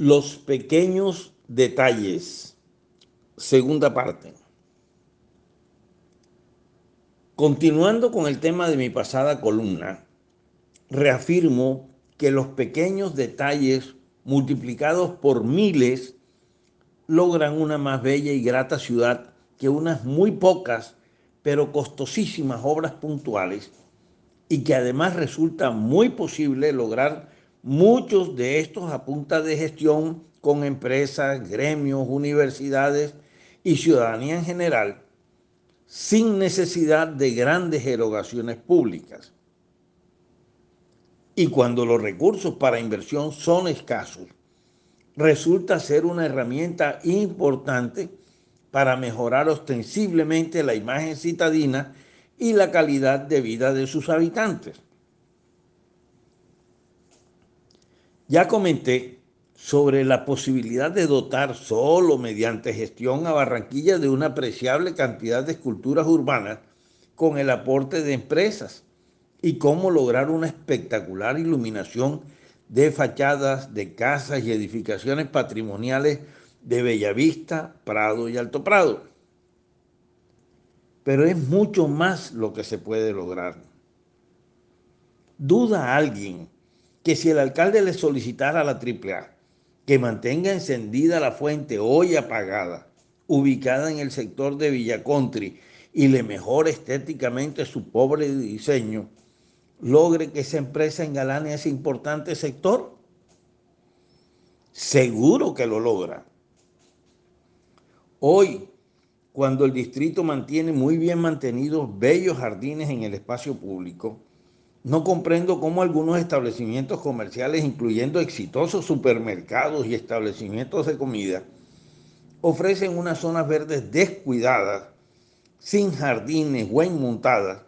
Los pequeños detalles. Segunda parte. Continuando con el tema de mi pasada columna, reafirmo que los pequeños detalles multiplicados por miles logran una más bella y grata ciudad que unas muy pocas pero costosísimas obras puntuales y que además resulta muy posible lograr Muchos de estos a punta de gestión con empresas, gremios, universidades y ciudadanía en general, sin necesidad de grandes erogaciones públicas. Y cuando los recursos para inversión son escasos, resulta ser una herramienta importante para mejorar ostensiblemente la imagen citadina y la calidad de vida de sus habitantes. Ya comenté sobre la posibilidad de dotar solo mediante gestión a Barranquilla de una apreciable cantidad de esculturas urbanas con el aporte de empresas y cómo lograr una espectacular iluminación de fachadas de casas y edificaciones patrimoniales de Bellavista, Prado y Alto Prado. Pero es mucho más lo que se puede lograr. ¿Duda alguien que si el alcalde le solicitara a la AAA que mantenga encendida la fuente hoy apagada, ubicada en el sector de Villa Country, y le mejore estéticamente su pobre diseño, logre que esa empresa engalane ese importante sector? Seguro que lo logra. Hoy, cuando el distrito mantiene muy bien mantenidos bellos jardines en el espacio público, no comprendo cómo algunos establecimientos comerciales, incluyendo exitosos supermercados y establecimientos de comida, ofrecen unas zonas verdes descuidadas, sin jardines buen montadas,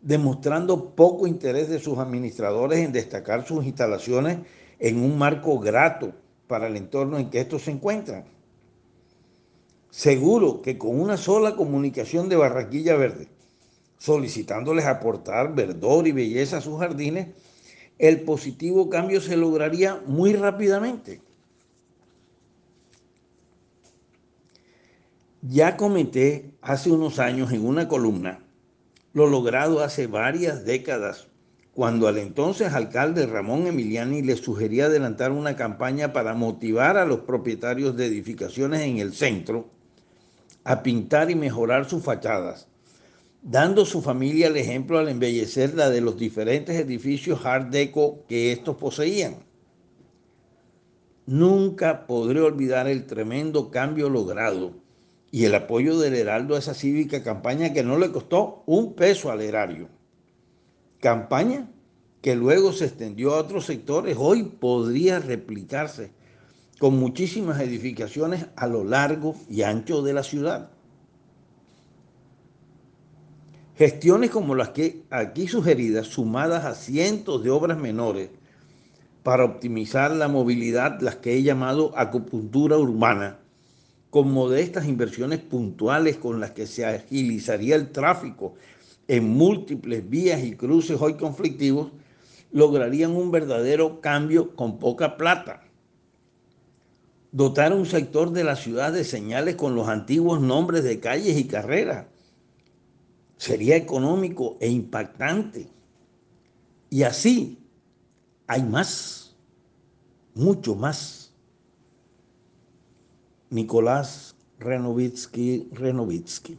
demostrando poco interés de sus administradores en destacar sus instalaciones en un marco grato para el entorno en que estos se encuentran. Seguro que con una sola comunicación de Barranquilla Verde, solicitándoles aportar verdor y belleza a sus jardines, el positivo cambio se lograría muy rápidamente. Ya comenté hace unos años en una columna lo logrado hace varias décadas cuando al entonces alcalde Ramón Emiliani le sugería adelantar una campaña para motivar a los propietarios de edificaciones en el centro a pintar y mejorar sus fachadas dando su familia el ejemplo al embellecer la de los diferentes edificios Art Deco que estos poseían. Nunca podré olvidar el tremendo cambio logrado y el apoyo del Heraldo a esa cívica campaña que no le costó un peso al erario. Campaña que luego se extendió a otros sectores, hoy podría replicarse con muchísimas edificaciones a lo largo y ancho de la ciudad. Gestiones como las que aquí sugeridas, sumadas a cientos de obras menores para optimizar la movilidad, las que he llamado acupuntura urbana, con modestas inversiones puntuales con las que se agilizaría el tráfico en múltiples vías y cruces hoy conflictivos, lograrían un verdadero cambio con poca plata. Dotar un sector de la ciudad de señales con los antiguos nombres de calles y carreras sería económico e impactante. Y así hay más, mucho más. Nicolás Renovitsky, Renovitsky.